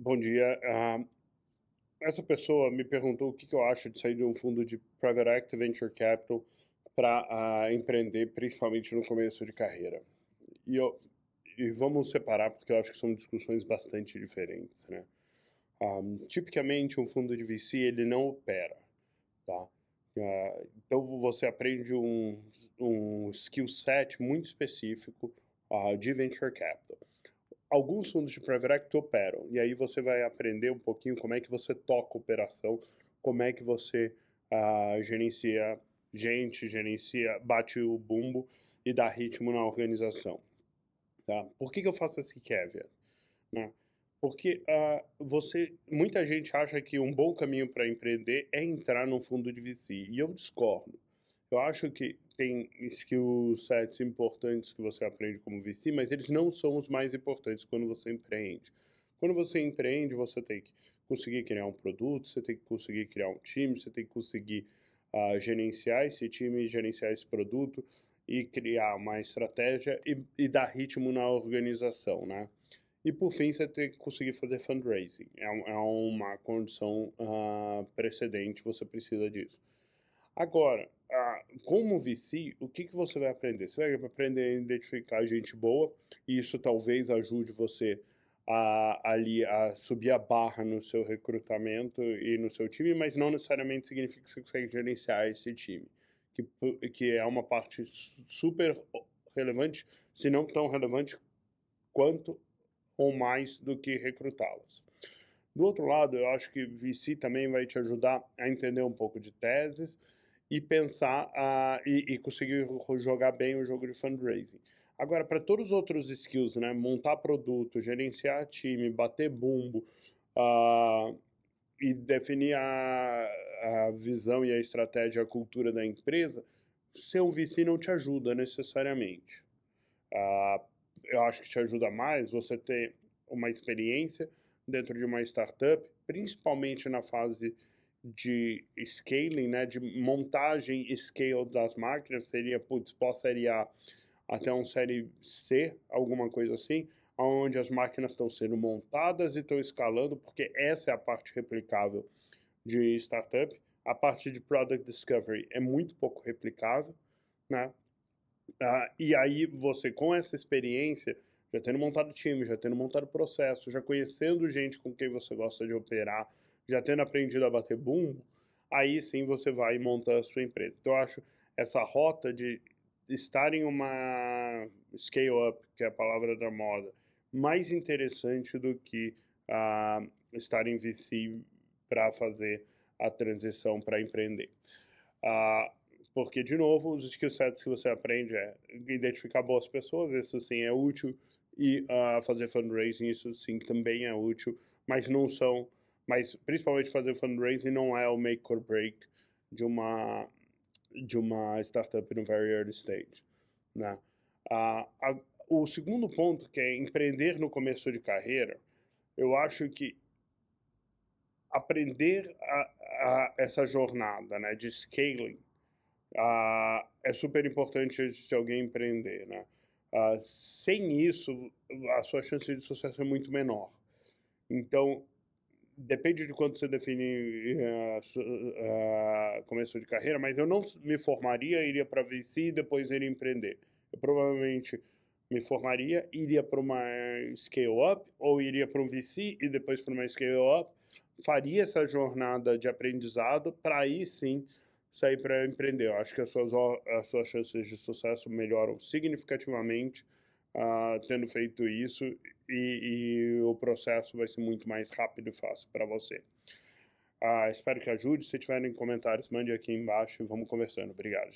Bom dia. Uh, essa pessoa me perguntou o que, que, eu acho de sair de um fundo de Private Equity Venture Capital para uh, ah, empreender, principalmente no começo de carreira. E, eu, e vamos separar, porque eu acho que são discussões bastante diferentes. Né? Um, tipicamente, um fundo de VC ele não opera. Tá? Uh, então, você aprende um, um skill set muito específico de Venture Capital alguns fundos de private equity operam. E aí você vai aprender um pouquinho como é que você toca operação, como é que você uh, gerencia gente, gerencia, bate o bumbo e dá ritmo na organização. Tá? Por que, que eu faço esse caveat? Né? Porque uh, você, muita gente acha que um bom caminho para empreender é entrar num fundo de VC, e eu discordo. Eu acho que tem skill sets importantes que você aprende como VC, mas eles não são os mais importantes quando você empreende. Quando você empreende, você tem que conseguir criar um produto, você tem que conseguir criar um time, você tem que conseguir uh, gerenciar esse time, gerenciar esse produto e criar uma estratégia e, e, dar ritmo na organização, né? E por fim, você tem que conseguir fazer fundraising. É, é uma condição uh, precedente, você precisa disso. Agora, como VC, o que, que você vai aprender? Você vai aprender a identificar gente boa, e isso talvez ajude você a, ali a subir a barra no seu recrutamento e no seu time, mas não necessariamente significa que você consegue gerenciar esse time, que, que é uma parte super relevante, se não tão relevante quanto ou mais do que recrutá-las. Do outro lado, eu acho que VC também vai te ajudar a entender um pouco de teses, e pensar uh, e, e, conseguir jogar bem o jogo de fundraising. Agora, para todos os outros skills, né, montar produto, gerenciar time, bater bumbo uh, e definir a, a, visão e a estratégia, a cultura da empresa, ser um VC não te ajuda necessariamente. Uh, eu acho que te ajuda mais você ter uma experiência dentro de uma startup, principalmente na fase de scaling, né, de montagem scale das máquinas, seria, putz, pós-série A até um série C, alguma coisa assim, onde as máquinas estão sendo montadas e estão escalando, porque essa é a parte replicável de startup. A parte de product discovery é muito pouco replicável, né? Ah, e aí você, com essa experiência, já tendo montado time, já tendo montado processo, já conhecendo gente com quem você gosta de operar, já tendo aprendido a bater bumbo, aí sim você vai montar a sua empresa. Então eu acho essa rota de estar em uma scale up, que é a palavra da moda, mais interessante do que uh, estar em VC para fazer a transição para empreender. Uh, porque, de novo, os skill sets que você aprende é identificar boas pessoas, isso sim é útil, e uh, fazer fundraising, isso sim também é útil, mas não são mas principalmente fazer fundraising não é o make or break de uma de uma startup no very early stage, né? Ah, a, o segundo ponto que é empreender no começo de carreira, eu acho que aprender a, a essa jornada, né, de scaling, uh, é super importante se alguém empreender, né? Sem isso, a sua chance de sucesso é muito menor. Então, depende de quanto você define uh, uh, começo de carreira, mas eu não me formaria, iria para VC e depois iria empreender. Eu provavelmente me formaria, iria para uma scale-up, ou iria para um VC e depois para uma scale-up, faria essa jornada de aprendizado para aí sim sair para empreender. Eu acho que as suas, as suas chances de sucesso melhoram significativamente uh, tendo feito isso e, e, o processo vai ser muito mais rápido e fácil para você. Uh, espero que ajude. Se tiverem comentários, mande aqui embaixo e vamos conversando. Obrigado.